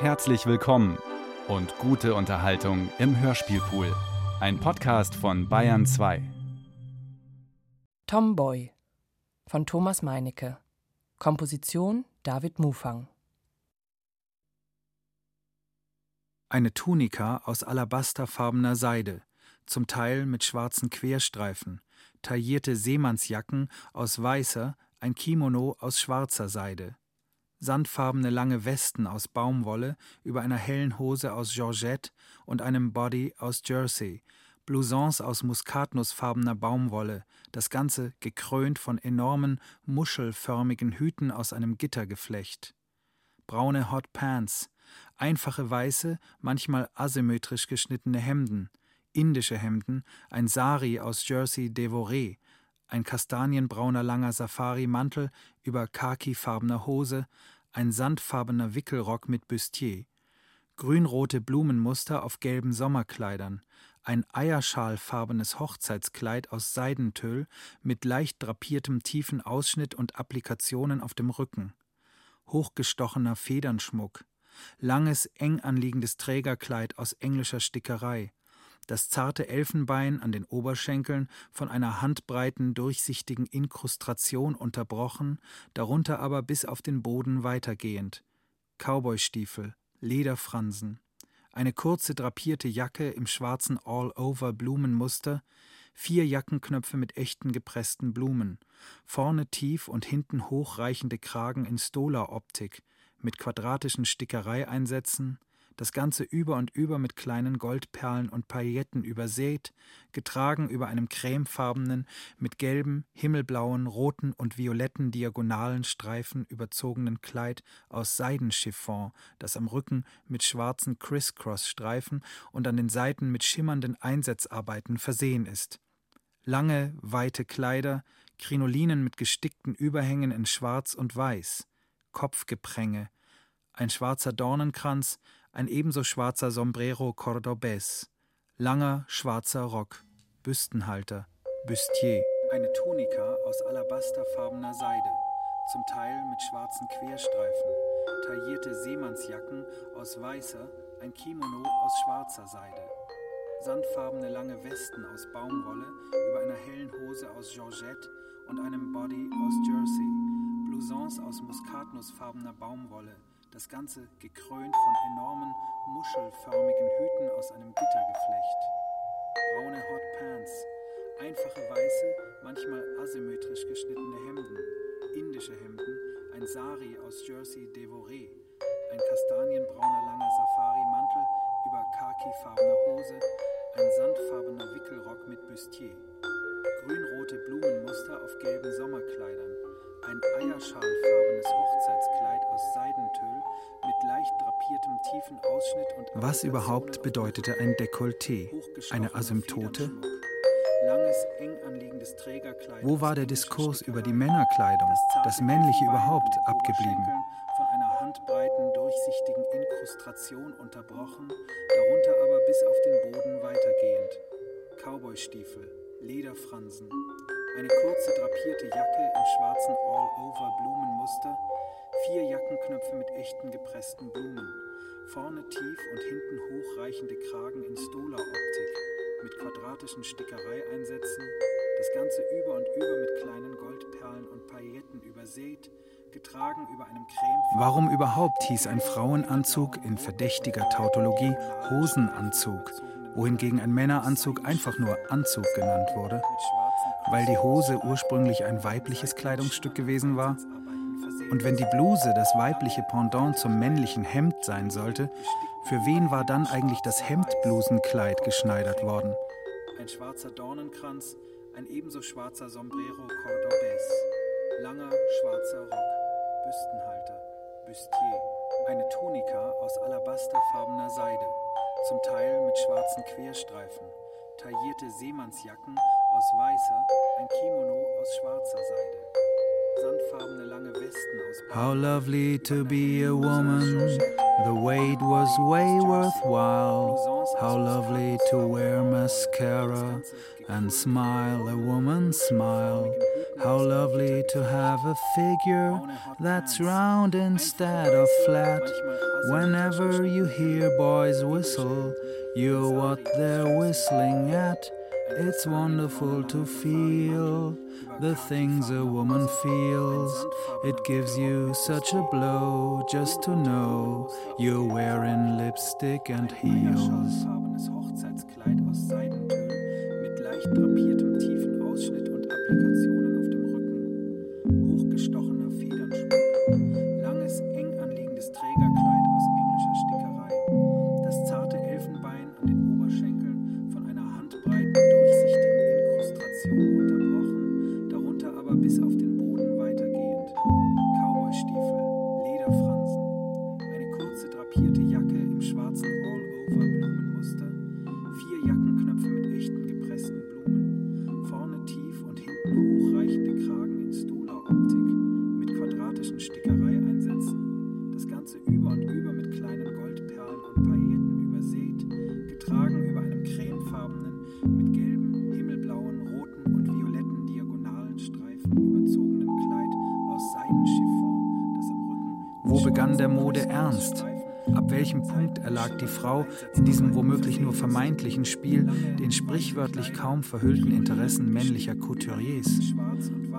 Herzlich willkommen und gute Unterhaltung im Hörspielpool. Ein Podcast von Bayern 2. Tomboy von Thomas Meinecke. Komposition David Mufang. Eine Tunika aus alabasterfarbener Seide, zum Teil mit schwarzen Querstreifen, taillierte Seemannsjacken aus weißer, ein Kimono aus schwarzer Seide, sandfarbene lange Westen aus Baumwolle über einer hellen Hose aus Georgette und einem Body aus Jersey, Blousons aus muskatnussfarbener Baumwolle, das Ganze gekrönt von enormen, muschelförmigen Hüten aus einem Gittergeflecht. Braune Hot Pants, einfache weiße, manchmal asymmetrisch geschnittene Hemden, indische Hemden, ein Sari aus Jersey Devoré, ein kastanienbrauner langer Safari-Mantel über khakifarbener Hose, ein sandfarbener Wickelrock mit Bustier, grünrote Blumenmuster auf gelben Sommerkleidern, ein eierschalfarbenes Hochzeitskleid aus Seidentüll mit leicht drapiertem tiefen Ausschnitt und Applikationen auf dem Rücken, hochgestochener Federnschmuck, langes, eng anliegendes Trägerkleid aus englischer Stickerei, das zarte Elfenbein an den Oberschenkeln von einer handbreiten, durchsichtigen Inkrustration unterbrochen, darunter aber bis auf den Boden weitergehend. Cowboystiefel, Lederfransen, eine kurze drapierte Jacke im schwarzen All-Over-Blumenmuster, vier Jackenknöpfe mit echten gepressten Blumen, vorne tief und hinten hochreichende Kragen in Stola-Optik mit quadratischen Stickereieinsätzen, das Ganze über und über mit kleinen Goldperlen und Pailletten übersät, getragen über einem cremefarbenen, mit gelben, himmelblauen, roten und violetten diagonalen Streifen überzogenen Kleid aus Seidenchiffon, das am Rücken mit schwarzen Criss-Cross-Streifen und an den Seiten mit schimmernden Einsetzarbeiten versehen ist. Lange, weite Kleider, Krinolinen mit gestickten Überhängen in Schwarz und Weiß, Kopfgepränge, ein schwarzer Dornenkranz, ein ebenso schwarzer Sombrero Cordobés, langer schwarzer Rock, Büstenhalter, Bustier, eine Tunika aus alabasterfarbener Seide, zum Teil mit schwarzen Querstreifen, taillierte Seemannsjacken aus weißer, ein Kimono aus schwarzer Seide, sandfarbene lange Westen aus Baumwolle über einer hellen Hose aus Georgette und einem Body aus Jersey, Blousons aus muskatnussfarbener Baumwolle, das Ganze gekrönt von enormen, muschelförmigen Hüten aus einem Gittergeflecht. Braune Hot Pants, einfache weiße, manchmal asymmetrisch geschnittene Hemden, indische Hemden, ein Sari aus Jersey Devoré, ein kastanienbrauner langer Safari-Mantel über khakifarbener Hose, ein sandfarbener Wickelrock mit Bustier, grünrote Blumenmuster auf gelben Sommerkleidern, ein eierschalfarbenes Hochzeitskleid Was überhaupt bedeutete ein Dekolleté? Eine Asymptote? Wo war der Diskurs über die Männerkleidung, das Männliche überhaupt, abgeblieben? Von einer handbreiten, durchsichtigen Inkrustration unterbrochen, darunter aber bis auf den Boden weitergehend. Cowboystiefel, Lederfransen, eine kurze drapierte Jacke im schwarzen All-Over-Blumenmuster, vier Jackenknöpfe mit echten gepressten Blumen, vorne tief und hinten hochreichende Kragen in Stola-Optik mit quadratischen Stickereieinsätzen, das Ganze über und über mit kleinen Goldperlen und Pailletten übersät, getragen über einem Creme. Warum überhaupt hieß ein Frauenanzug in verdächtiger Tautologie Hosenanzug, wohingegen ein Männeranzug einfach nur Anzug genannt wurde? weil die Hose ursprünglich ein weibliches Kleidungsstück gewesen war? Und wenn die Bluse das weibliche Pendant zum männlichen Hemd sein sollte, für wen war dann eigentlich das Hemdblusenkleid geschneidert worden? Ein schwarzer Dornenkranz, ein ebenso schwarzer Sombrero Cordobés, langer schwarzer Rock, Büstenhalter, Bustier, eine Tunika aus alabasterfarbener Seide, zum Teil mit schwarzen Querstreifen, taillierte Seemannsjacken aus weißer, ein Kimono aus schwarzer Seide. How lovely to be a woman. The wait was way worthwhile. How lovely to wear mascara and smile, a woman's smile. How lovely to have a figure that's round instead of flat. Whenever you hear boys whistle, you're what they're whistling at. It's wonderful to feel the things a woman feels. It gives you such a blow just to know you're wearing lipstick and heels. Frau in diesem womöglich nur vermeintlichen Spiel den sprichwörtlich kaum verhüllten Interessen männlicher Couturiers?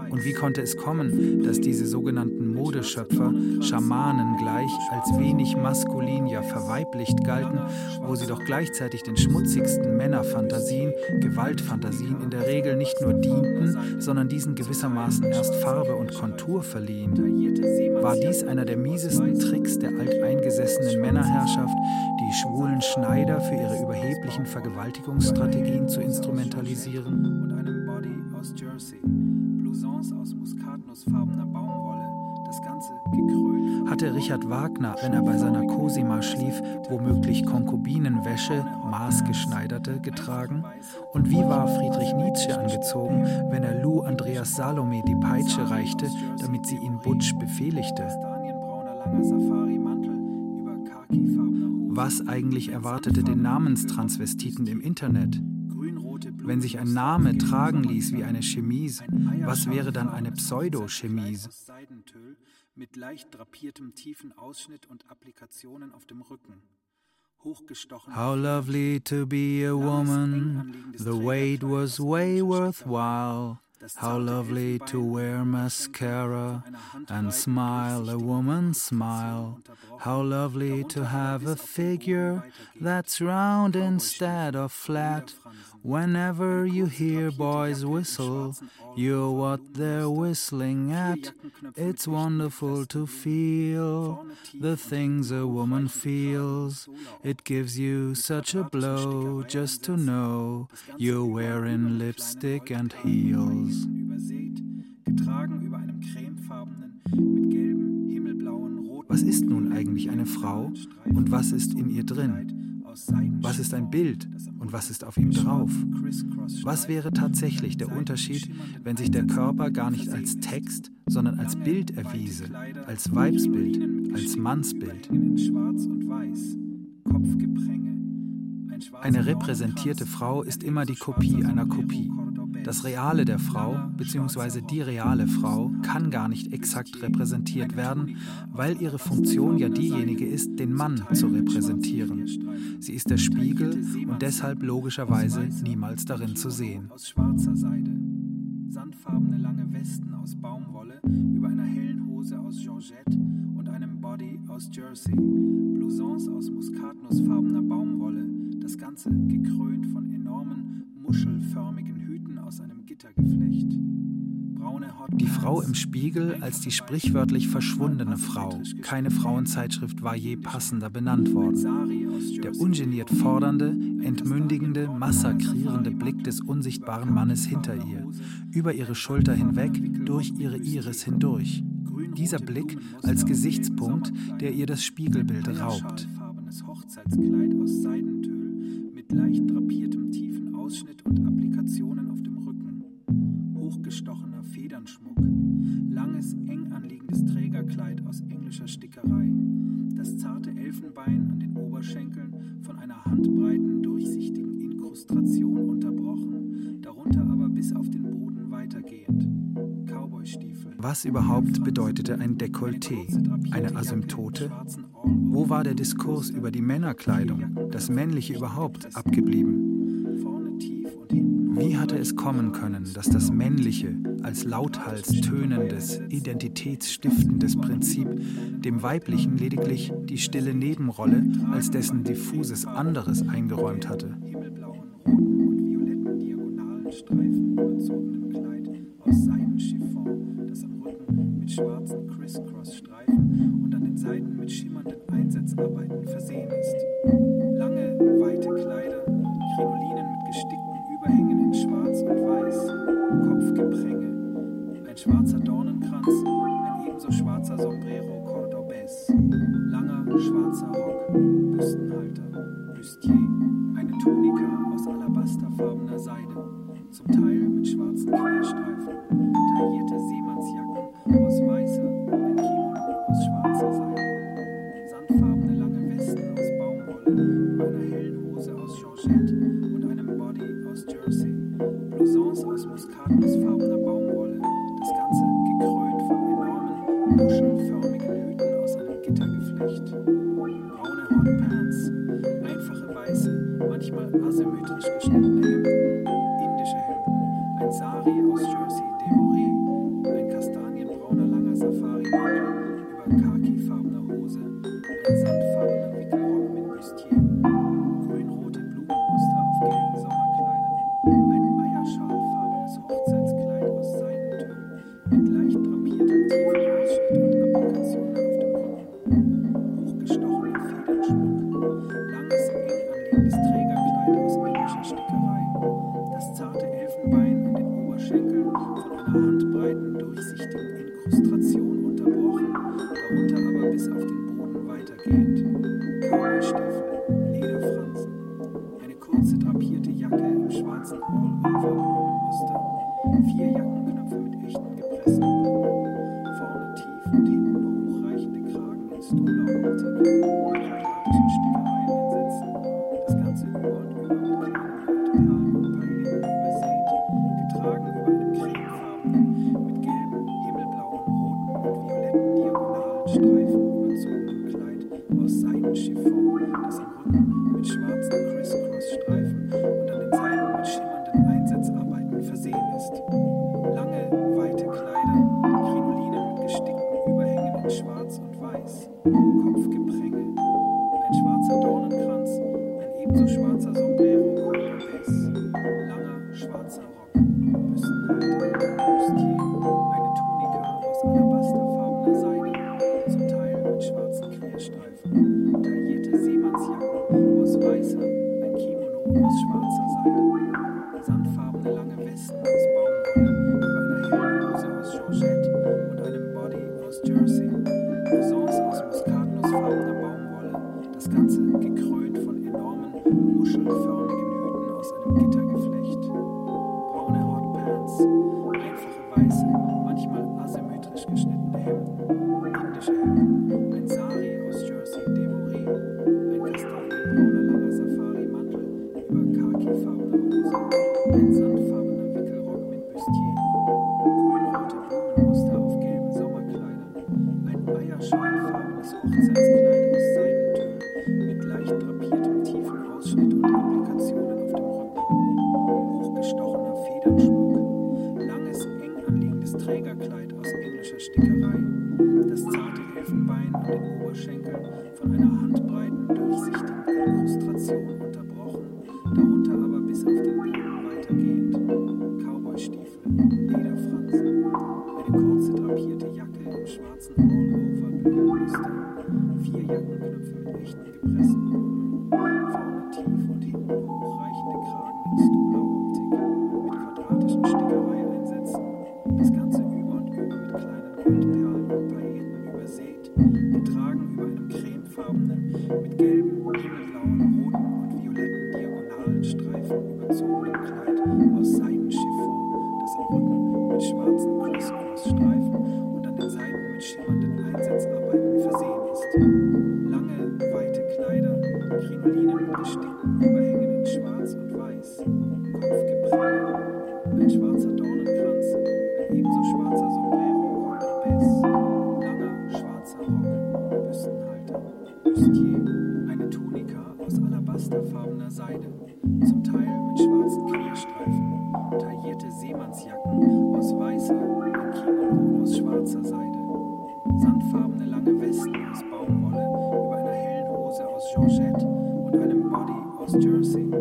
Und wie konnte es kommen, dass diese sogenannten Modeschöpfer Schamanen gleich als wenig maskulin, ja verweiblicht galten, wo sie doch gleichzeitig den schmutzigsten Männerfantasien, Gewaltfantasien in der Regel nicht nur dienten, sondern diesen gewissermaßen erst Farbe und Kontur verliehen? War dies einer der miesesten Tricks der alteingesessenen Männerherrschaft, die schwulen Schneider für ihre überheblichen Vergewaltigungsstrategien zu instrumentalisieren? Und einem Body aus Jersey, Blousons aus muskatnussfarbener Hatte Richard Wagner, wenn er bei seiner Cosima schlief, womöglich Konkubinenwäsche, maßgeschneiderte, getragen? Und wie war Friedrich Nietzsche angezogen, wenn er Lou Andreas Salome die Peitsche reichte, damit sie ihn Butsch befehligte? Was eigentlich erwartete den Namenstransvestiten im Internet? Wenn sich ein Name tragen ließ wie eine Chemise, was wäre dann eine Pseudo-Chemise? Mit leicht drapiertem tiefen Ausschnitt und Applikationen auf dem Rücken. How lovely to be a woman, the wait was way worthwhile. How lovely to wear mascara and smile, a woman's smile. How lovely to have a figure that's round instead of flat. Whenever you hear boys whistle, you're what they're whistling at. It's wonderful to feel the things a woman feels. It gives you such a blow just to know you're wearing lipstick and heels. Was ist nun eigentlich eine Frau und was ist in ihr drin? Was ist ein Bild und was ist auf ihm drauf? Was wäre tatsächlich der Unterschied, wenn sich der Körper gar nicht als Text, sondern als Bild erwiese, als Weibsbild, als Mannsbild? Eine repräsentierte Frau ist immer die Kopie einer Kopie. Das Reale der Frau bzw. die reale Frau kann gar nicht exakt repräsentiert werden, weil ihre Funktion ja diejenige ist, den Mann zu repräsentieren. Sie ist der Spiegel und deshalb logischerweise niemals darin zu sehen. Aus schwarzer Seide, sandfarbene lange Westen aus Baumwolle über einer hellen Hose aus Georgette und einem Body aus Jersey, Blousons aus muskatnussfarbener Baumwolle, das Ganze gekrönt von enormen muschelförmigen Die Frau im Spiegel als die sprichwörtlich verschwundene Frau. Keine Frauenzeitschrift war je passender benannt worden. Der ungeniert fordernde, entmündigende, massakrierende Blick des unsichtbaren Mannes hinter ihr, über ihre Schulter hinweg, durch ihre Iris hindurch. Dieser Blick als Gesichtspunkt, der ihr das Spiegelbild raubt. Hochzeitskleid aus Seidentüll mit leicht Was überhaupt bedeutete ein Dekolleté, eine Asymptote? Wo war der Diskurs über die Männerkleidung, das Männliche überhaupt, abgeblieben? Wie hatte es kommen können, dass das Männliche als lauthals tönendes, identitätsstiftendes Prinzip dem Weiblichen lediglich die stille Nebenrolle als dessen diffuses anderes eingeräumt hatte? Thank you. Und einem Body aus Jersey,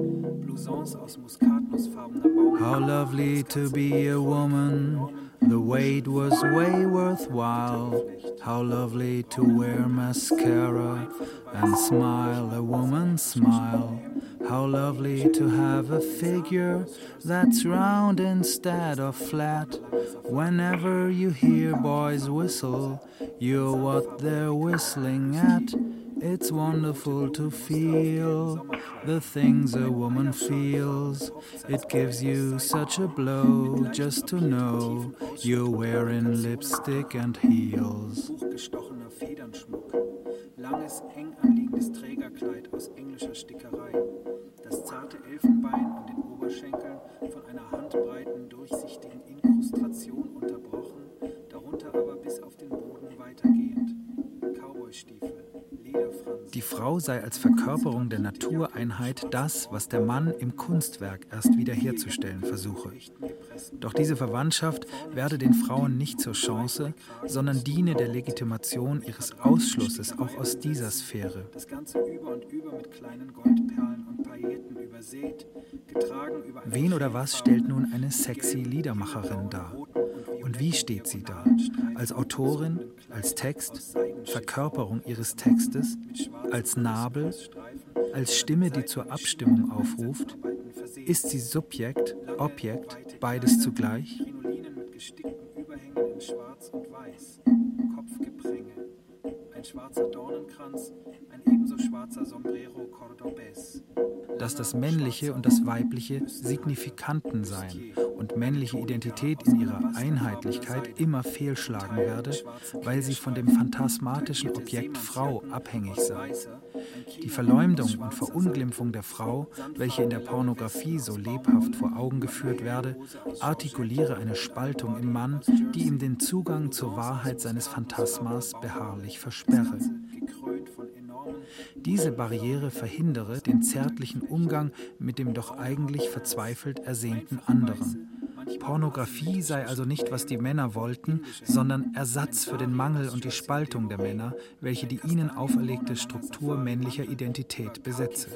Blousons aus muskatnussfarbener Baumwolle. How lovely to be a woman. The wait was way worthwhile. How lovely to wear mascara and smile, a woman's smile. How lovely to have a figure that's round instead of flat. Whenever you hear boys whistle, you're what they're whistling at. It's wonderful to feel the things a woman feels. It gives you such a blow just to know you're wearing lipstick and heels. Langes, eng anliegendes Trägerkleid aus englischer Stickerei. Das zarte Elfenbein an den Oberschenkeln von einer handbreiten, durchsichtigen Inkrustration unterbrochen, darunter aber bis auf den Boden weitergehend. Cowboystiefel. Die Frau sei als Verkörperung der Natureinheit das, was der Mann im Kunstwerk erst wiederherzustellen versuche. Doch diese Verwandtschaft werde den Frauen nicht zur Chance, sondern diene der Legitimation ihres Ausschlusses auch aus dieser Sphäre. Das Ganze über und über mit kleinen Goldperlen und Pailletten übersät, getragen über Wen oder was stellt nun eine sexy Liedermacherin dar? Und wie steht sie da? Als Autorin, als Text, Verkörperung ihres Textes, als Nabel, als Stimme, die zur Abstimmung aufruft? Ist sie Subjekt, Objekt, beides zugleich? Ein schwarzer Dornenkranz, ein ebenso dass das Männliche und das Weibliche Signifikanten seien und männliche Identität in ihrer Einheitlichkeit immer fehlschlagen werde, weil sie von dem phantasmatischen Objekt Frau abhängig sei. Die Verleumdung und Verunglimpfung der Frau, welche in der Pornografie so lebhaft vor Augen geführt werde, artikuliere eine Spaltung im Mann, die ihm den Zugang zur Wahrheit seines Phantasmas beharrlich versperre. Diese Barriere verhindere den zärtlichen Umgang mit dem doch eigentlich verzweifelt ersehnten anderen. Pornografie sei also nicht, was die Männer wollten, sondern Ersatz für den Mangel und die Spaltung der Männer, welche die ihnen auferlegte Struktur männlicher Identität besetze.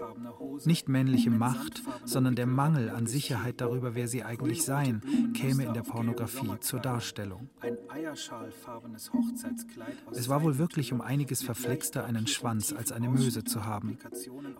Nicht männliche Macht, sondern der Mangel an Sicherheit darüber, wer sie eigentlich seien, käme in der Pornografie zur Darstellung. Es war wohl wirklich um einiges verflixter, einen Schwanz als eine Möse zu haben.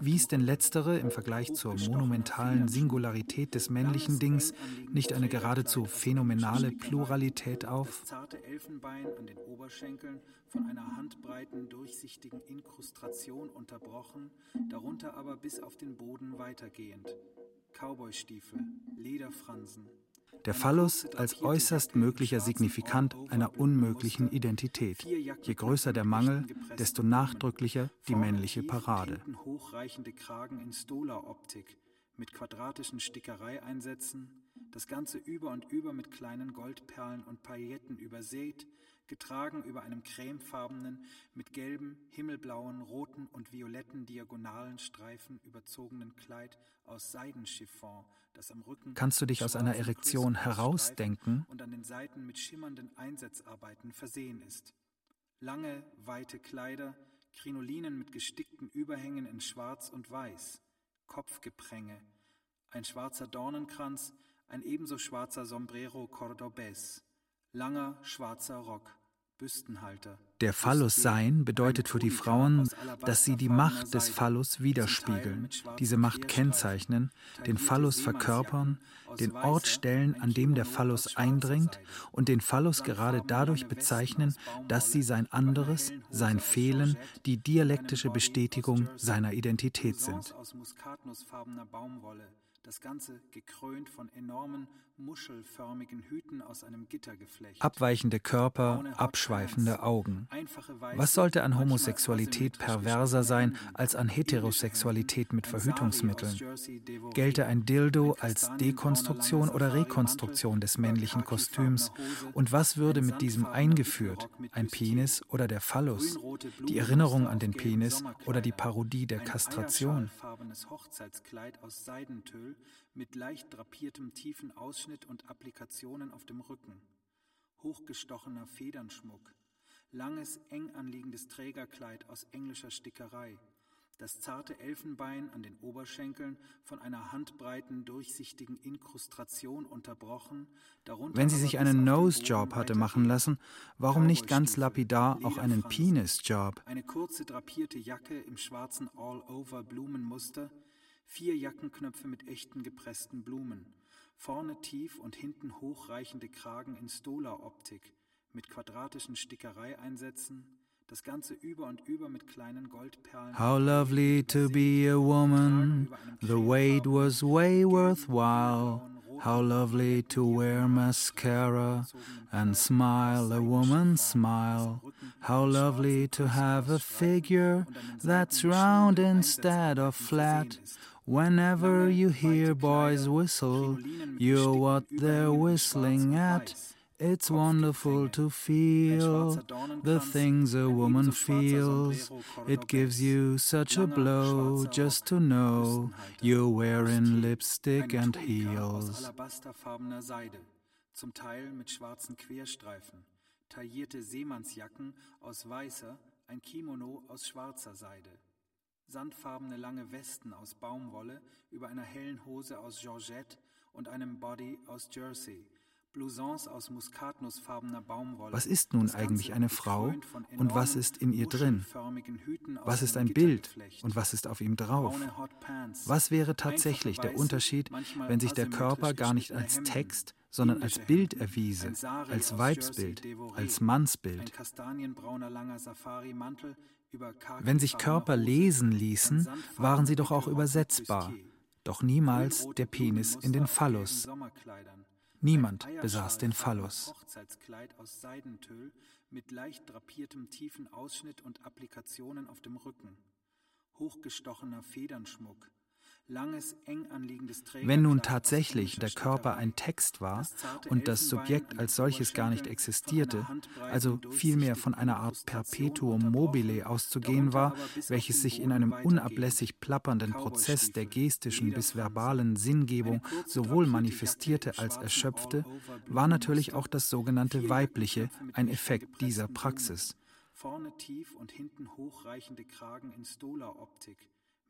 Wies denn letztere im Vergleich zur monumentalen Singularität des männlichen Dings nicht eine geradezu phänomenale Pluralität auf? Zarte Elfenbein an den Oberschenkeln von einer handbreiten, durchsichtigen Inkrustration unterbrochen, darunter aber bis auf den Boden weitergehend. Cowboystiefel, Lederfransen. Der Phallus als äußerst möglicher Signifikant einer unmöglichen Identität. Je größer der Mangel, desto nachdrücklicher die männliche Parade. Hochreichende Kragen in Stola-Optik mit quadratischen Stickereieinsätzen, das Ganze über und über mit kleinen Goldperlen und Pailletten übersät, getragen über einem cremefarbenen, mit gelben, himmelblauen, roten und violetten diagonalen Streifen überzogenen Kleid aus Seidenchiffon, das am Rücken Kannst du dich aus einer Erektion herausdenken und an den Seiten mit schimmernden Einsatzarbeiten versehen ist. Lange, weite Kleider, Krinolinen mit gestickten Überhängen in Schwarz und Weiß, Kopfgepränge, ein schwarzer Dornenkranz, ein ebenso schwarzer Sombrero Cordobés, langer schwarzer Rock, Büstenhalter. Der Phallus sein bedeutet für die Frauen, dass sie die Macht des Phallus widerspiegeln, diese Macht kennzeichnen, den Phallus verkörpern, den Ort stellen, an dem der Phallus eindringt und den Phallus gerade dadurch bezeichnen, dass sie sein anderes, sein Fehlen, die dialektische Bestätigung seiner Identität sind. Das Ganze gekrönt von enormen, muschelförmigen Hüten aus einem Gittergeflecht. Abweichende Körper, abschweifende Augen. Was sollte an Homosexualität perverser sein als an Heterosexualität mit Verhütungsmitteln? Gelte ein Dildo als Dekonstruktion oder Rekonstruktion des männlichen Kostüms? Und was würde mit diesem eingeführt? Ein Penis oder der Phallus? Die Erinnerung an den Penis oder die Parodie der Kastration? Mit leicht drapiertem tiefen Ausschnitt und Applikationen auf dem Rücken, hochgestochener Federnschmuck, langes, eng anliegendes Trägerkleid aus englischer Stickerei, das zarte Elfenbein an den Oberschenkeln von einer handbreiten, durchsichtigen Inkrustration unterbrochen. Wenn sie sich einen Nose-Job hatte machen lassen, warum nicht ganz lapidar auch einen Penis-Job? Eine kurze drapierte Jacke im schwarzen All-Over-Blumenmuster, vier Jackenknöpfe mit echten gepressten Blumen, vorne tief und hinten hochreichende Kragen in Stola-Optik mit quadratischen Stickereieinsätzen, das Ganze über und über mit kleinen Goldperlen. How lovely to be a woman, the wait was way worthwhile. How lovely to wear mascara and smile. A woman's smile. How lovely to have a figure that's round instead of flat. Whenever you hear boys whistle, you're what they're whistling at. It's wonderful to feel the things a woman feels. It gives you such a blow just to know you're wearing lipstick and heels. Zum Teil mit schwarzen Querstreifen, taillierte Seemannsjacken aus weißer, ein Kimono aus schwarzer Seide sandfarbene lange Westen aus Baumwolle über einer hellen Hose aus Georgette und einem Body aus Jersey, Blousons aus muskatnussfarbener Baumwolle. Was ist nun eigentlich eine Frau und was ist in ihr drin? Was ist ein Bild und was ist auf ihm drauf? Was wäre tatsächlich der Unterschied, wenn sich der Körper gar nicht als Text, sondern als Bild erwiese, als Weibsbild, als Mannsbild? Wenn sich Körper lesen ließen, waren sie doch auch übersetzbar, doch niemals der Penis in den Phallus. Niemand besaß den Phallus. Hochzeitskleid aus Seidentüll mit leicht drapiertem tiefen Ausschnitt und Applikationen auf dem Rücken. Hochgestochener Federnschmuck, Wenn nun tatsächlich der Körper ein Text war und das Subjekt als solches gar nicht existierte, also vielmehr von einer Art Perpetuum mobile auszugehen war, welches sich in einem unablässig plappernden Prozess der gestischen bis verbalen Sinngebung sowohl manifestierte als erschöpfte, war natürlich auch das sogenannte Weibliche ein Effekt dieser Praxis. Vorne tief und hinten hochreichende Kragen in Stola-Optik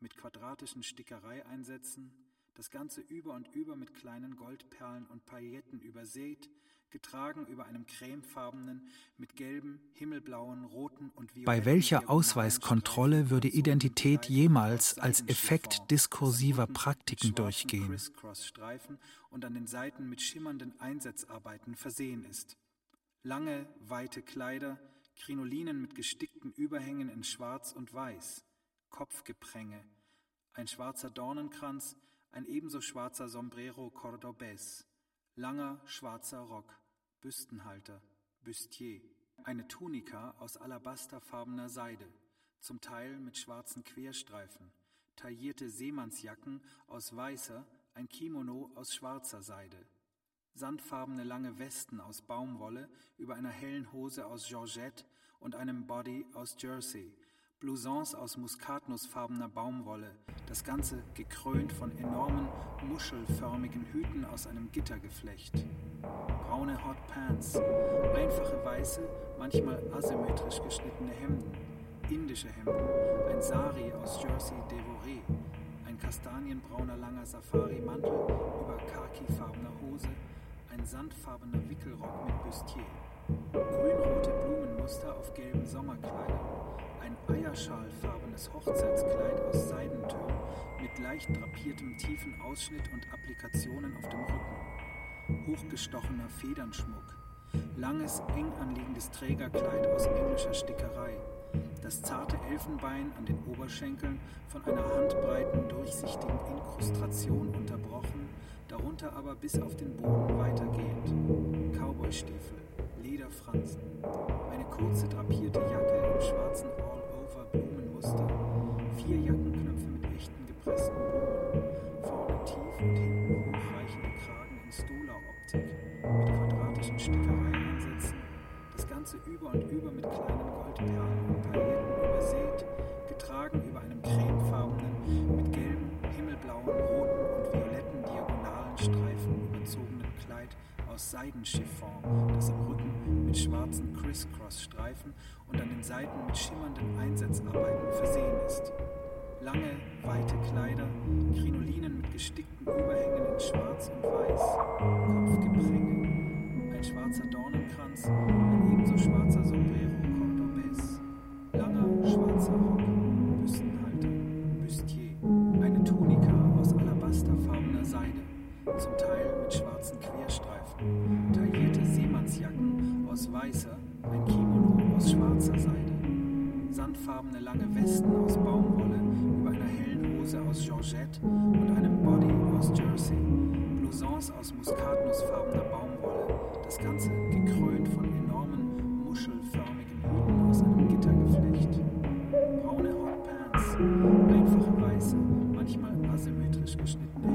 mit quadratischen Stickereieinsätzen, das Ganze über und über mit kleinen Goldperlen und Pailletten übersät, getragen über einem cremefarbenen, mit gelben, himmelblauen, roten und violetten Bei welcher Ausweiskontrolle würde Identität jemals als Effekt diskursiver Praktiken durchgehen? und an den Seiten mit schimmernden Einsatzarbeiten versehen ist. Lange, weite Kleider, Krinolinen mit gestickten Überhängen in Schwarz und Weiß, Kopfgepränge, ein schwarzer Dornenkranz, ein ebenso schwarzer Sombrero Cordobés, langer schwarzer Rock, Büstenhalter, Bustier, eine Tunika aus alabasterfarbener Seide, zum Teil mit schwarzen Querstreifen, taillierte Seemannsjacken aus weißer, ein Kimono aus schwarzer Seide, sandfarbene lange Westen aus Baumwolle über einer hellen Hose aus Georgette und einem Body aus Jersey, Blousons aus muskatnussfarbener Baumwolle, das Ganze gekrönt von enormen, muschelförmigen Hüten aus einem Gittergeflecht. Braune Hot Pants, einfache weiße, manchmal asymmetrisch geschnittene Hemden, indische Hemden, ein Sari aus Jersey Devoré, ein kastanienbrauner langer Safari-Mantel über khakifarbener Hose, ein sandfarbener Wickelrock mit Bustier, grünrote Blumenmuster auf gelben Sommerkleidern, ein eierschalfarbenes Hochzeitskleid aus Seidentön mit leicht drapiertem tiefen Ausschnitt und Applikationen auf dem Rücken, hochgestochener Federnschmuck, langes, eng anliegendes Trägerkleid aus englischer Stickerei, Das zarte Elfenbein an den Oberschenkeln von einer handbreiten, durchsichtigen Inkrustration unterbrochen, darunter aber bis auf den Boden weitergehend. Cowboystiefel, Lederfransen, eine kurze drapierte Jacke im schwarzen All-Over-Blumenmuster, vier Jackenknöpfe mit echten gepressten Blumen, vorne tief und hinten hochreichende Kragen in Stola-Optik mit quadratischen Stickereieinsätzen, das Ganze über und über mit kleinen Goldperlen und Pailletten übersät, getragen über einem cremefarbenen, mit gelben, himmelblauen, roten aus Seidenchiffon, das am Rücken mit schwarzen Criss-Cross-Streifen und an den Seiten mit schimmernden Einsatzarbeiten versehen ist. Lange, weite Kleider, Krinolinen mit gestickten Überhängen in Schwarz und Weiß, Kopfgepränge, ein schwarzer Dornenkranz, ein ebenso schwarzer Sombrero Cordobés, langer, schwarzer Rock, Büstenhalter, Bustier, eine Tunika aus alabasterfarbener Seide, zum Teil mit schwarzen Querstreifen, taillierte Seemannsjacken aus weißer, ein Kimono aus schwarzer Seide, sandfarbene lange Westen aus Baumwolle über einer hellen Hose aus Georgette und einem Body aus Jersey, Blousons aus muskatnussfarbener Baumwolle, das Ganze gekrönt von enormen, muschelförmigen Hüten aus einem Gittergeflecht. Braune Hotpants, einfache weiße, manchmal asymmetrisch geschnittene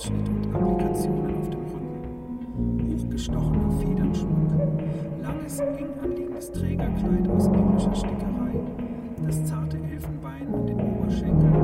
Ausschnitt und Applikationen auf dem Rücken, hochgestochener Federnschmuck, langes, eng anliegendes Trägerkleid aus englischer Stickerei, das zarte Elfenbein an den Oberschenkeln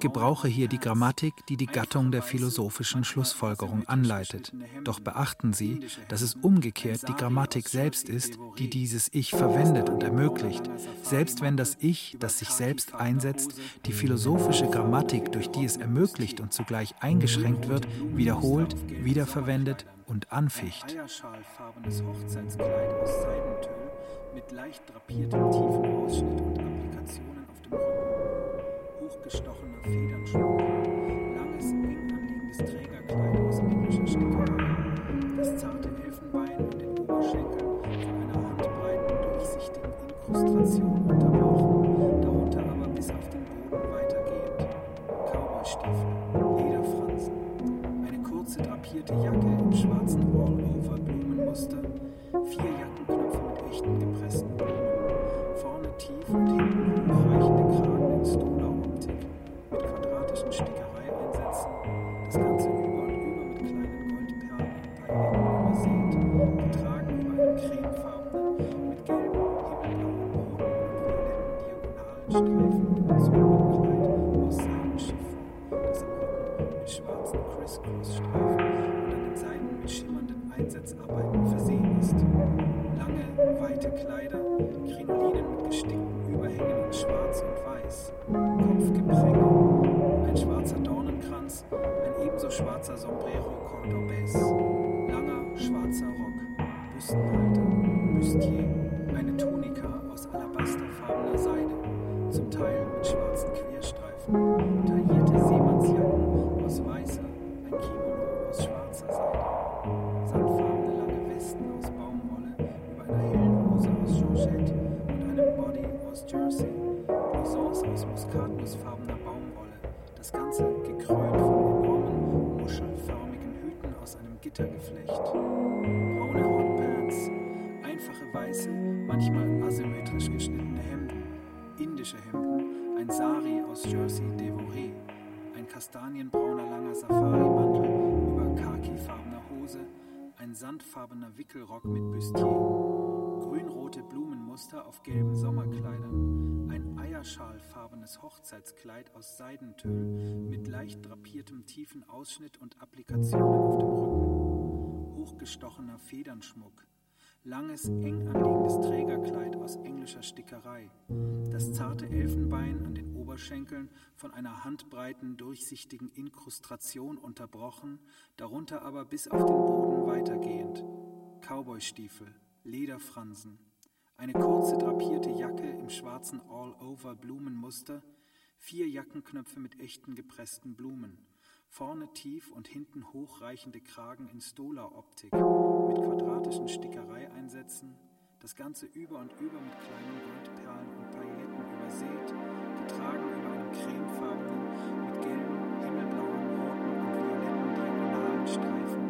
Ich gebrauche hier die Grammatik, die die Gattung der philosophischen Schlussfolgerung anleitet. Doch beachten Sie, dass es umgekehrt die Grammatik selbst ist, die dieses Ich verwendet und ermöglicht, selbst wenn das Ich, das sich selbst einsetzt, die philosophische Grammatik, durch die es ermöglicht und zugleich eingeschränkt wird, wiederholt, wiederverwendet und anficht. Hochzeitskleid aus Seidentüll mit leicht drapiertem tiefen Ausschnitt und Hochgestochen Federnschmuck, langes, eng anliegendes Trägerkleid aus indischer Stickerei, das zarte Elfenbein an den Oberschenkeln von einer handbreiten, durchsichtigen Inkrustation unterbrochen, darunter aber bis auf den Boden weitergehend. Cowboystiefel, Lederfransen, eine kurze drapierte Jacke im schwarzen All-Over-Blumenmuster, vier Jackenknöpfe kastanienbrauner langer Safari-Mantel über khakifarbener Hose, ein sandfarbener Wickelrock mit Bustier, grünrote Blumenmuster auf gelben Sommerkleidern, ein eierschalfarbenes Hochzeitskleid aus Seidentüll mit leicht drapiertem tiefen Ausschnitt und Applikationen auf dem Rücken, hochgestochener Federnschmuck, langes, eng anliegendes Trägerkleid aus englischer Stickerei, das zarte Elfenbein an den Oberschenkeln von einer handbreiten, durchsichtigen Inkrustration unterbrochen, darunter aber bis auf den Boden weitergehend, Cowboystiefel, Lederfransen, eine kurze drapierte Jacke im schwarzen All-Over-Blumenmuster, vier Jackenknöpfe mit echten gepressten Blumen, vorne tief und hinten hochreichende Kragen in Stola-Optik mit quadratischen Stickereieinsätzen, das Ganze über und über mit kleinen Goldperlen und Pailletten übersät, getragen über einen cremefarbenen, mit gelben, himmelblauen, roten und violetten diagonalen Streifen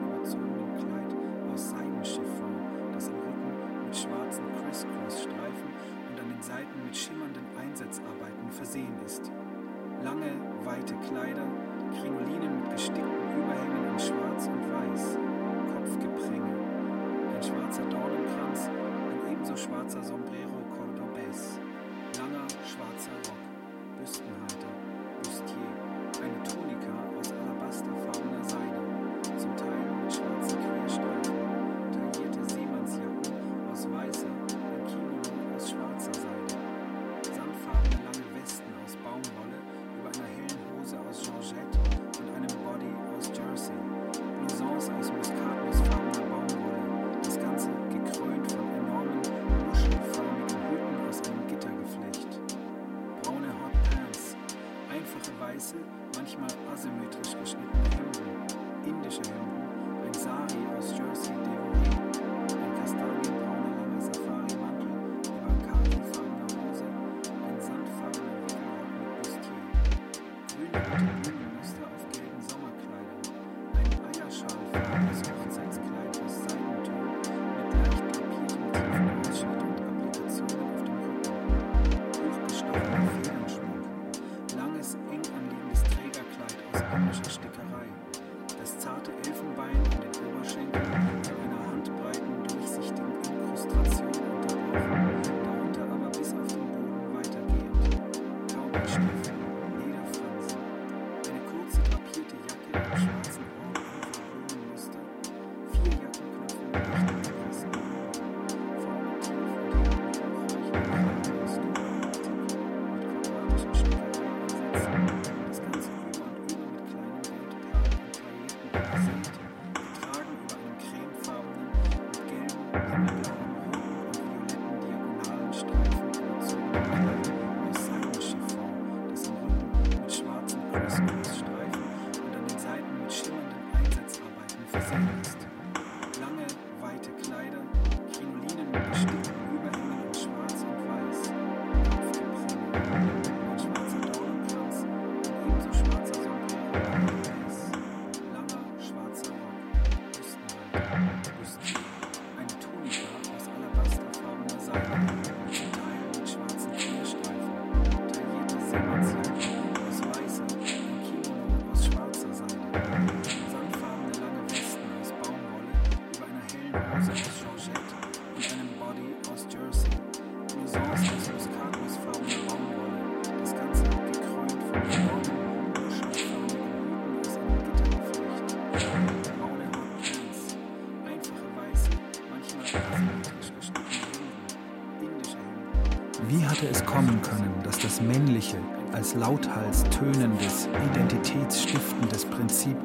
Wie hatte es kommen können, dass das Männliche als lauthals tönendes, identitätsstiftendes Prinzip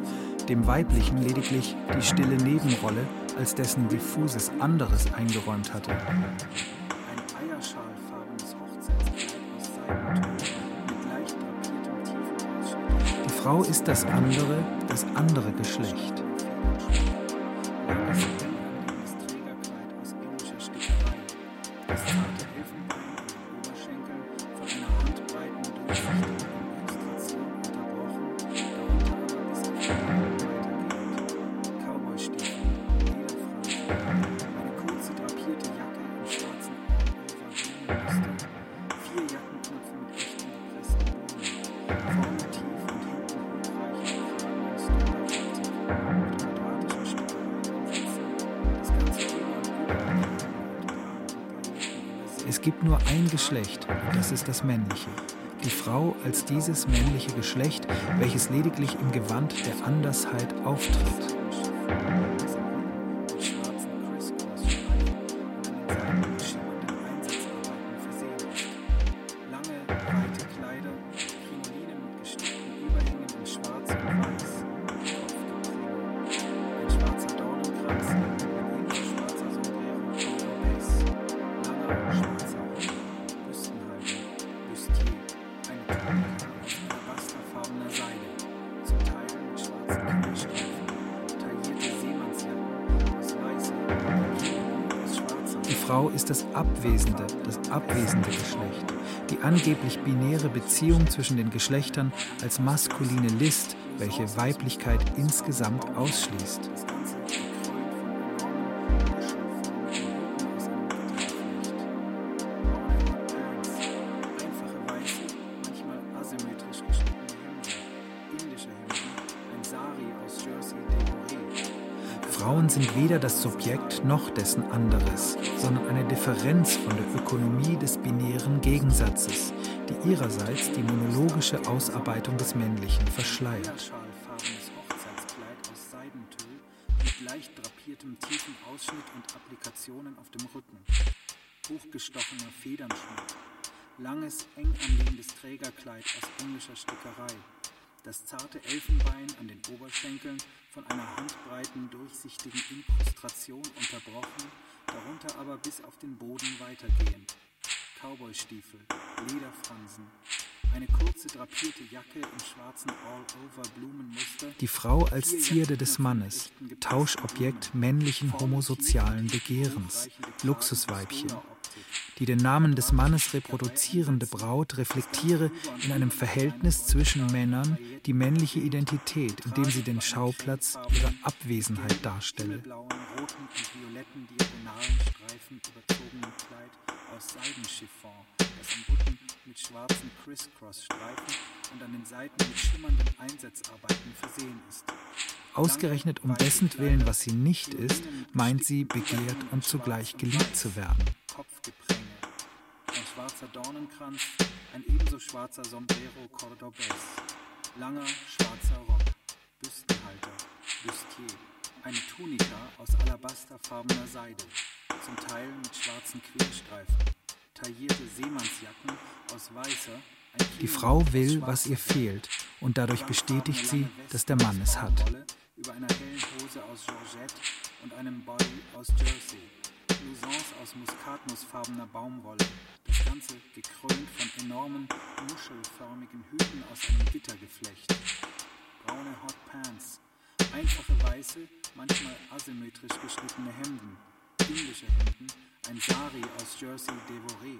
dem Weiblichen lediglich die stille Nebenrolle als dessen diffuses anderes eingeräumt hatte? Die Frau ist das andere, das andere Geschlecht. Das männliche. Die Frau als dieses männliche Geschlecht, welches lediglich im Gewand der Andersheit auftritt. Frau ist das abwesende, das abwesende Geschlecht. Die angeblich binäre Beziehung zwischen den Geschlechtern als maskuline List, welche Weiblichkeit insgesamt ausschließt. Weder das Subjekt noch dessen anderes, sondern eine Differenz von der Ökonomie des binären Gegensatzes, die ihrerseits die monologische Ausarbeitung des Männlichen verschleiert. leicht drapiertem tiefen Ausschnitt und Applikationen auf dem Rücken, hochgestochener Federnschmuck, langes, eng anlehnendes Trägerkleid aus englischer Stickerei, das zarte Elfenbein an den Oberschenkeln von einer handbreiten, durchsichtigen Inkrustration unterbrochen, darunter aber bis auf den Boden weitergehend. Cowboystiefel, Lederfransen, eine kurze drapierte Jacke im schwarzen All-Over-Blumenmuster. Die Frau als Zierde des Mannes, Tauschobjekt männlichen homosozialen Begehrens, Luxusweibchen. Die den Namen des Mannes reproduzierende Braut reflektiere in einem Verhältnis zwischen Männern die männliche Identität, indem sie den Schauplatz ihrer Abwesenheit darstelle. Mit schwarzen Criss-Cross-Streifen und an den Seiten mit schimmernden Einsatzarbeiten versehen ist. Ausgerechnet um dessen Willen, was sie nicht ist, meint sie, begehrt und zugleich geliebt zu werden schwarzer Dornenkranz, ein ebenso schwarzer Sombrero Cordobés, langer schwarzer Rock, Büstenhalter, Bustier, Eine Tunika aus alabasterfarbener Seide, zum Teil mit schwarzen Querstreifen. Taillierte Seemannsjacken aus weißer, die Frau will, was ihr fehlt, und dadurch bestätigt sie, dass der Mann es hat. Über einer hellen Hose aus Georgette und einem Body aus Jersey. Blousons aus muskatnussfarbener Baumwolle. Das Ganze gekrönt von enormen, muschelförmigen Hüten aus einem Gittergeflecht. Braune Hot Pants. Einfache weiße, manchmal asymmetrisch geschnittene Hemden. Indische Hemden. Ein Sari aus Jersey Devoré.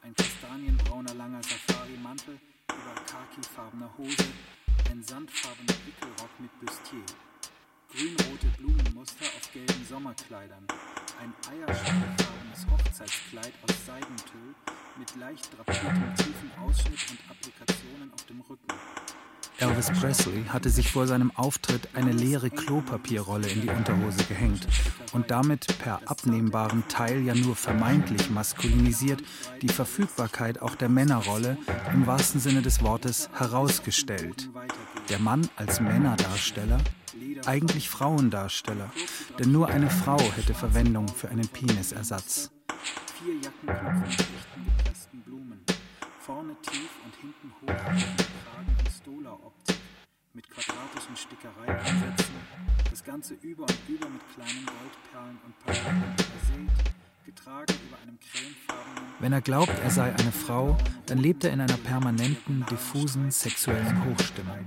Ein kastanienbrauner langer Safari-Mantel über khakifarbener Hose, ein sandfarbener Wickelrock mit Bustier, grünrote Blumenmuster auf gelben Sommerkleidern, ein eierschockelfarbenes Hochzeitskleid aus Seidentüll mit leicht drapiertem tiefen Ausschnitt und Applikationen auf dem Rücken. Elvis Presley hatte sich vor seinem Auftritt eine leere Klopapierrolle in die Unterhose gehängt und damit per abnehmbarem Teil ja nur vermeintlich maskulinisiert die Verfügbarkeit auch der Männerrolle im wahrsten Sinne des Wortes herausgestellt. Der Mann als Männerdarsteller, eigentlich Frauendarsteller, denn nur eine Frau hätte Verwendung für einen Penisersatz. Vier Jackenknöpfe Blumen, vorne tief und hinten hoch Stola-Optik mit quadratischen Stickereiansätzen, das Ganze über und über mit kleinen Goldperlen und Pailletten versät, getragen über einem cremefarbenen... Wenn er glaubt, er sei eine Frau, dann lebt er in einer permanenten, diffusen sexuellen Hochstimmung.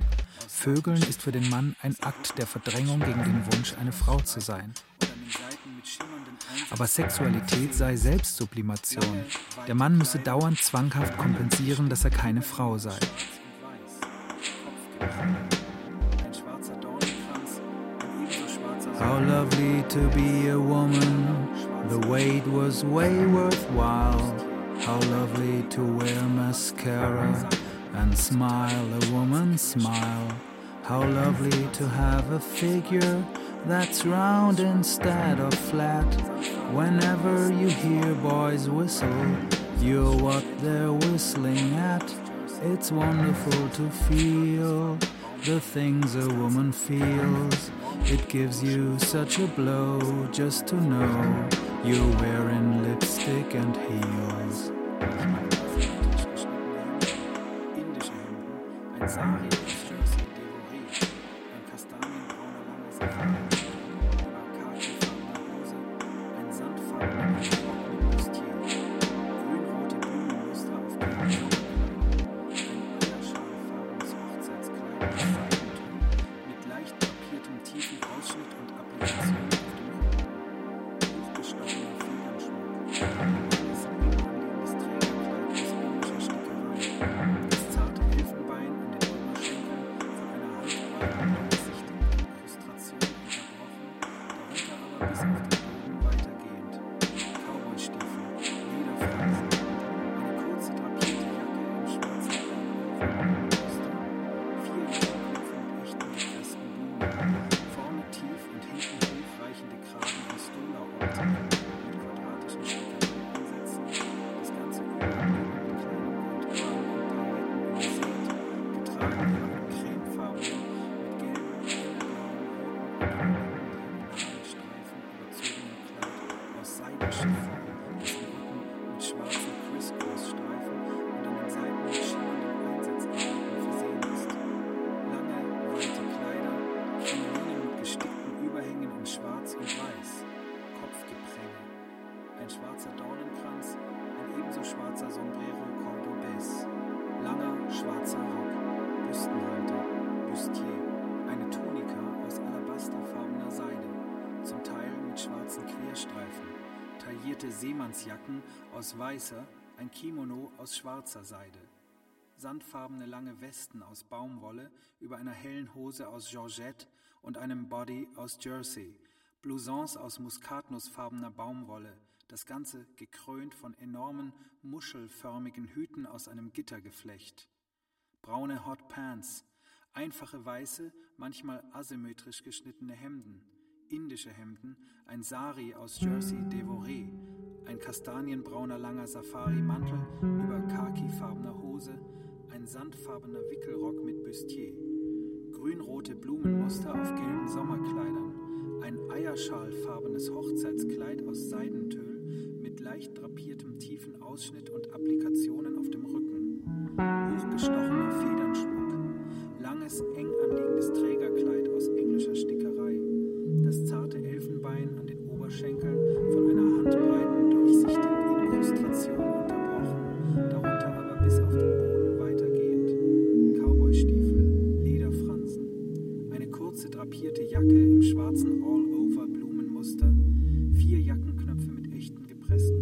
Vögeln ist für den Mann ein Akt der Verdrängung gegen den Wunsch, eine Frau zu sein. Aber Sexualität sei Selbstsublimation. Der Mann müsse dauernd zwanghaft kompensieren, dass er keine Frau sei. How lovely to be a woman. The wait was way worthwhile. How lovely to wear mascara and smile, a woman's smile. How lovely to have a figure that's round instead of flat. Whenever you hear boys whistle, you're what they're whistling at. It's wonderful to feel the things a woman feels. It gives you such a blow just to know you're wearing lipstick and heels. Seemannsjacken aus weißer, ein Kimono aus schwarzer Seide, sandfarbene lange Westen aus Baumwolle über einer hellen Hose aus Georgette und einem Body aus Jersey, Blousons aus muskatnussfarbener Baumwolle, das Ganze gekrönt von enormen, muschelförmigen Hüten aus einem Gittergeflecht. Braune Hot Pants, einfache weiße, manchmal asymmetrisch geschnittene Hemden, indische Hemden, ein Sari aus Jersey Devoré, ein kastanienbrauner langer Safari-Mantel über khakifarbener Hose, ein sandfarbener Wickelrock mit Bustier, grünrote Blumenmuster auf gelben Sommerkleidern, ein eierschalfarbenes Hochzeitskleid aus Seidentüll mit leicht drapiertem tiefen Ausschnitt und Applikationen auf dem Rücken, hochgestochener echten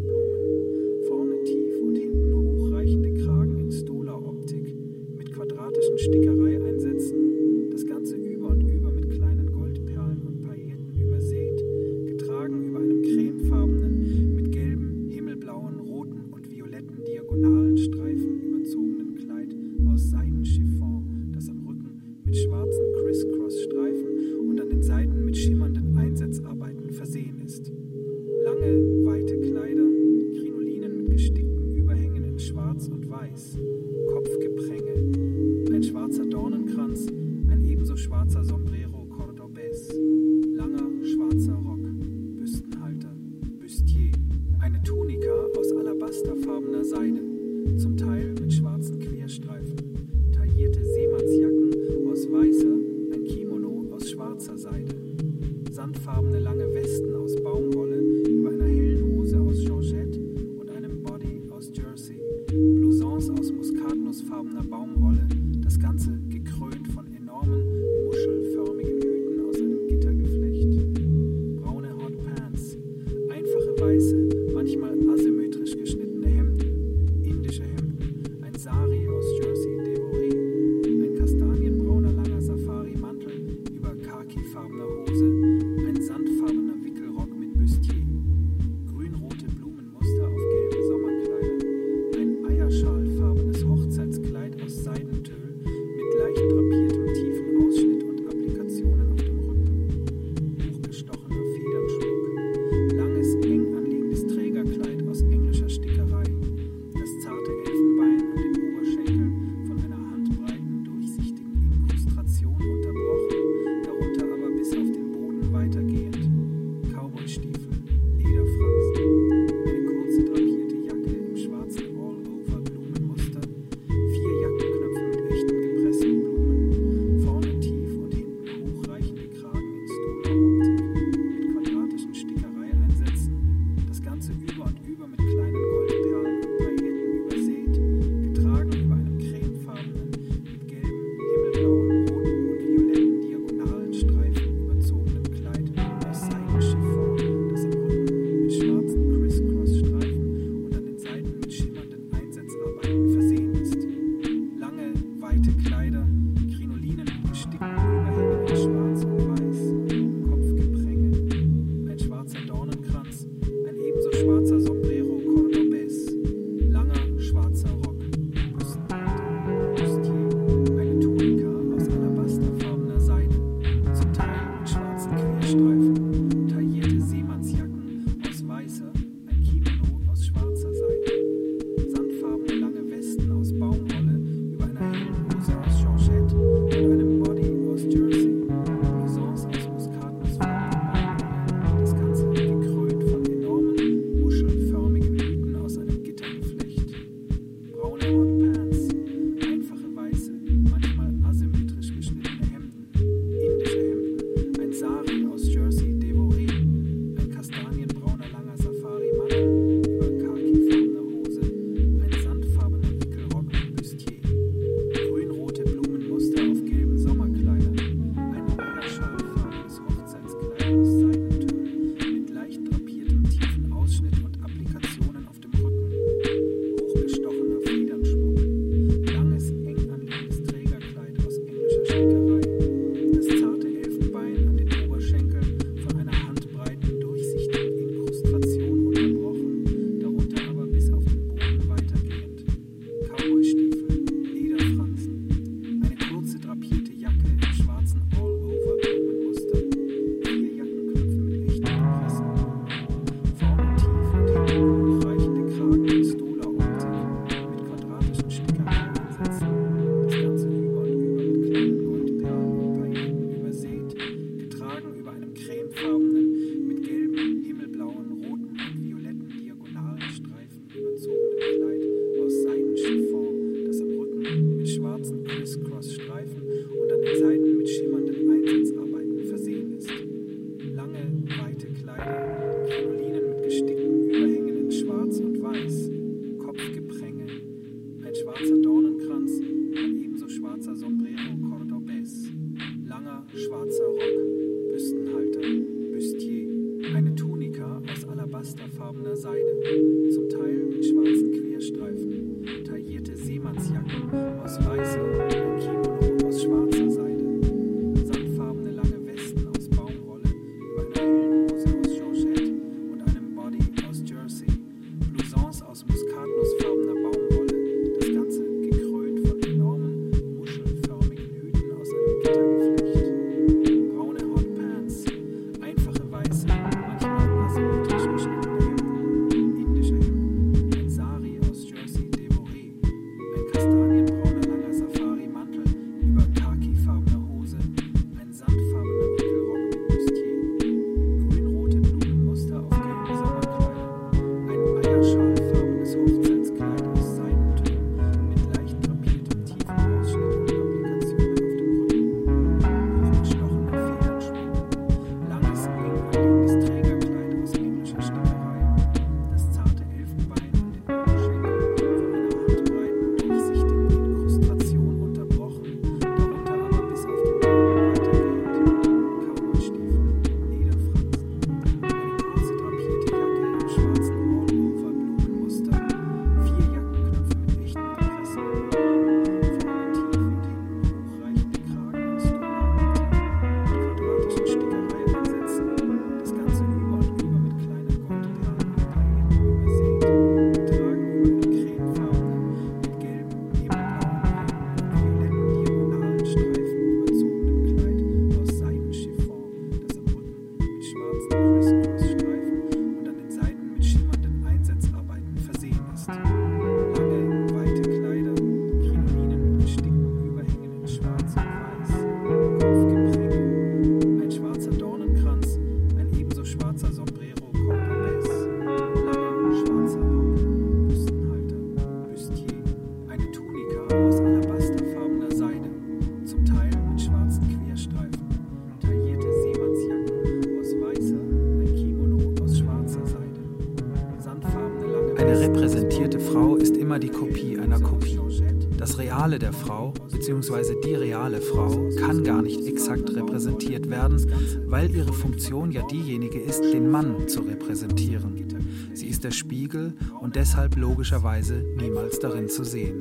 und deshalb logischerweise niemals darin zu sehen.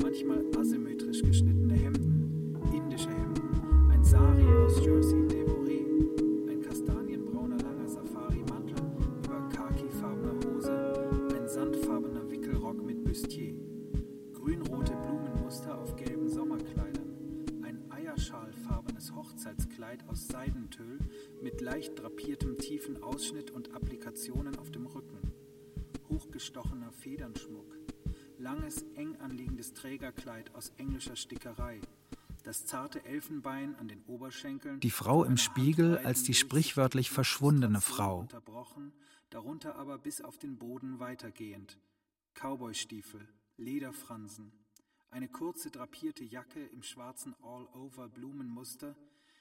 Englischer Stickerei, das zarte Elfenbein an den Oberschenkeln, Die Frau im Spiegel als die sprichwörtlich verschwundene Frau. Unterbrochen, darunter aber bis auf den Boden weitergehend. Cowboystiefel, Lederfransen, eine kurze drapierte Jacke im schwarzen All-Over-Blumenmuster,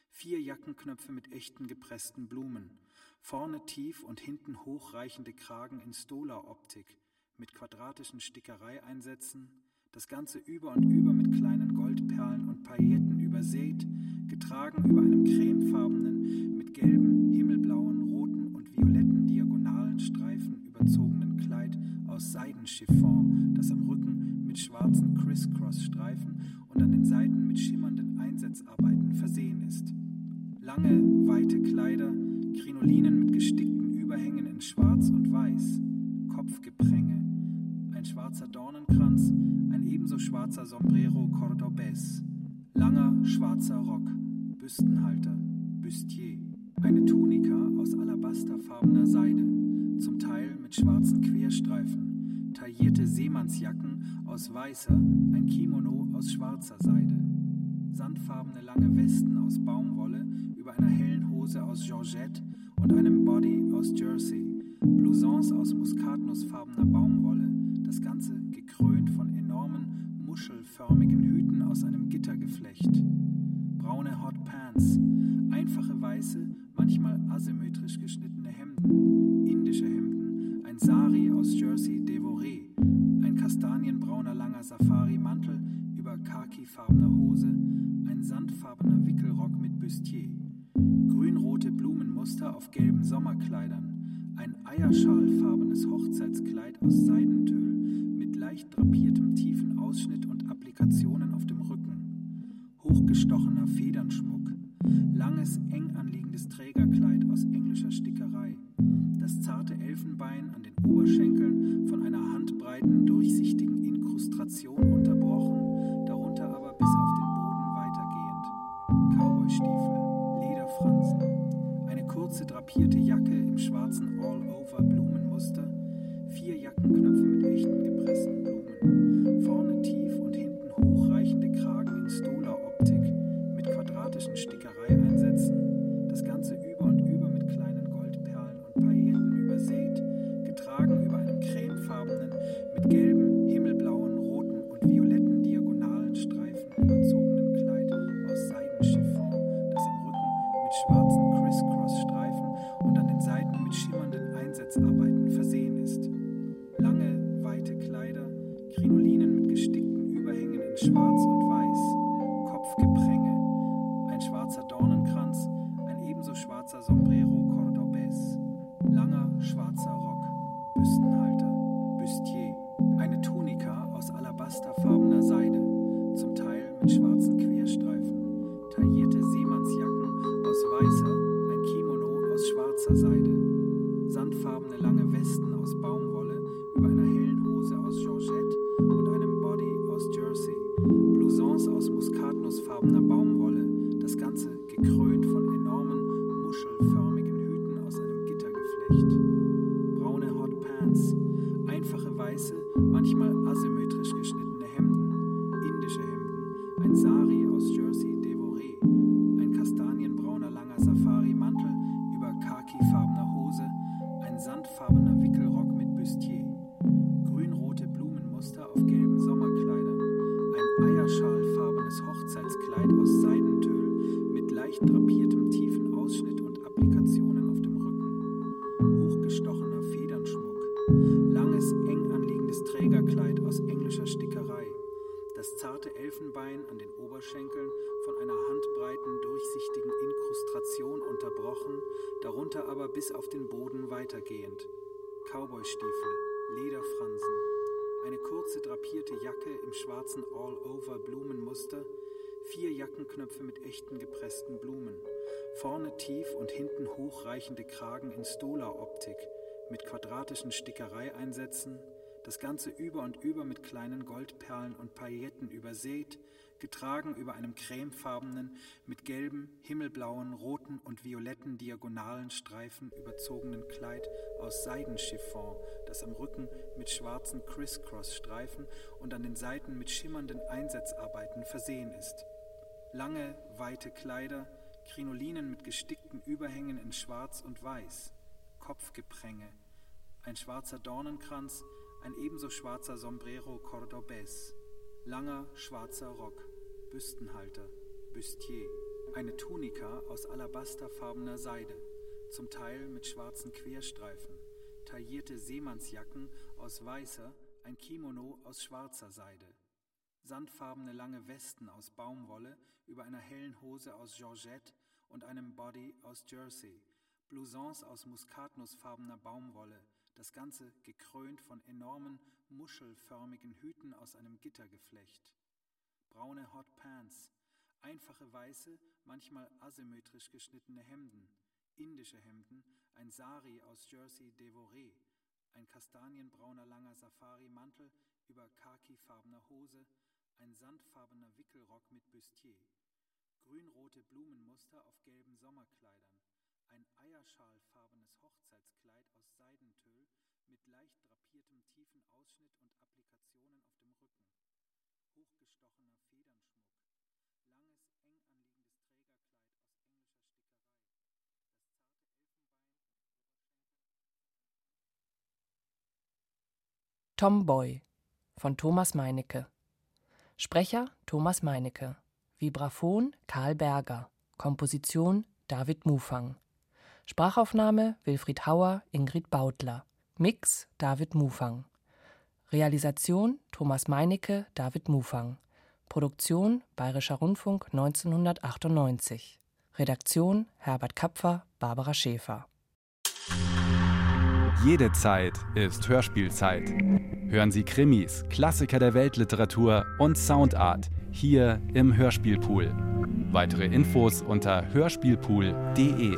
vier Jackenknöpfe mit echten gepressten Blumen, vorne tief und hinten hochreichende Kragen in Stola-Optik mit quadratischen Stickereieinsätzen, das Ganze über und über mit kleinen Goldperlen und Pailletten übersät, getragen über einem cremefarbenen, mit gelben, himmelblauen, roten und violetten diagonalen Streifen überzogenen Kleid aus Seidenchiffon, das am Rücken mit schwarzen Criss-Cross-Streifen und an den Seiten mit schimmernden Einsatzarbeiten versehen ist. Lange, weite Kleider, Krinolinen mit gestickten Überhängen in Schwarz und Weiß, Kopfgepränge, ein schwarzer Dornenkranz, ein ebenso schwarzer Sombrero Cordobés, langer schwarzer Rock, Büstenhalter, Bustier, eine Tunika aus alabasterfarbener Seide, zum Teil mit schwarzen Querstreifen, taillierte Seemannsjacken aus weißer, ein Kimono aus schwarzer Seide, sandfarbene lange Westen aus Baumwolle über einer hellen Hose aus Georgette und einem Body aus Jersey, Blousons aus muskatnussfarbener Baumwolle, das Ganze gekrönt von enormen, muschelförmigen Hüten aus einem Gittergeflecht. Braune Hot Pants, einfache weiße, manchmal asymmetrisch Seide, sandfarbene lange Westen aus Baumwolle Ganze über und über mit kleinen Goldperlen und Pailletten übersät, getragen über einem cremefarbenen, mit gelben, himmelblauen, roten und violetten diagonalen Streifen überzogenen Kleid aus Seidenchiffon, das am Rücken mit schwarzen Criss-Cross-Streifen und an den Seiten mit schimmernden Einsatzarbeiten versehen ist. Lange, weite Kleider, Krinolinen mit gestickten Überhängen in Schwarz und Weiß, Kopfgepränge, ein schwarzer Dornenkranz, ein ebenso schwarzer Sombrero Cordobés, langer schwarzer Rock, Büstenhalter, Bustier, eine Tunika aus alabasterfarbener Seide, zum Teil mit schwarzen Querstreifen, taillierte Seemannsjacken aus weißer, ein Kimono aus schwarzer Seide, sandfarbene lange Westen aus Baumwolle über einer hellen Hose aus Georgette und einem Body aus Jersey, Blousons aus muskatnussfarbener Baumwolle, das Ganze gekrönt von enormen, muschelförmigen Hüten aus einem Gittergeflecht. Braune Hot Pants, einfache weiße, manchmal asymmetrisch geschnittene Hemden, indische Hemden, ein Sari aus Jersey Devoré, ein kastanienbrauner langer Safari-Mantel über khakifarbener Hose, ein sandfarbener Wickelrock mit Bustier, grünrote Blumenmuster auf gelben Sommerkleidern, ein eierschalfarbenes Hochzeitskleid aus Seidentüll mit leicht drapiertem tiefen Ausschnitt und Applikationen auf dem Rücken, hochgestochener Federnschmuck, langes, eng anliegendes Trägerkleid aus englischer Stickerei, Tomboy von Thomas Meinecke. Sprecher Thomas Meinecke. Vibraphon Karl Berger. Komposition David Mufang. Sprachaufnahme Wilfried Hauer, Ingrid Bautler. Mix David Mufang. Realisation Thomas Meinecke, David Mufang. Produktion Bayerischer Rundfunk 1998. Redaktion Herbert Kapfer, Barbara Schäfer. Jede Zeit ist Hörspielzeit. Hören Sie Krimis, Klassiker der Weltliteratur und Soundart hier im Hörspielpool. Weitere Infos unter hörspielpool.de.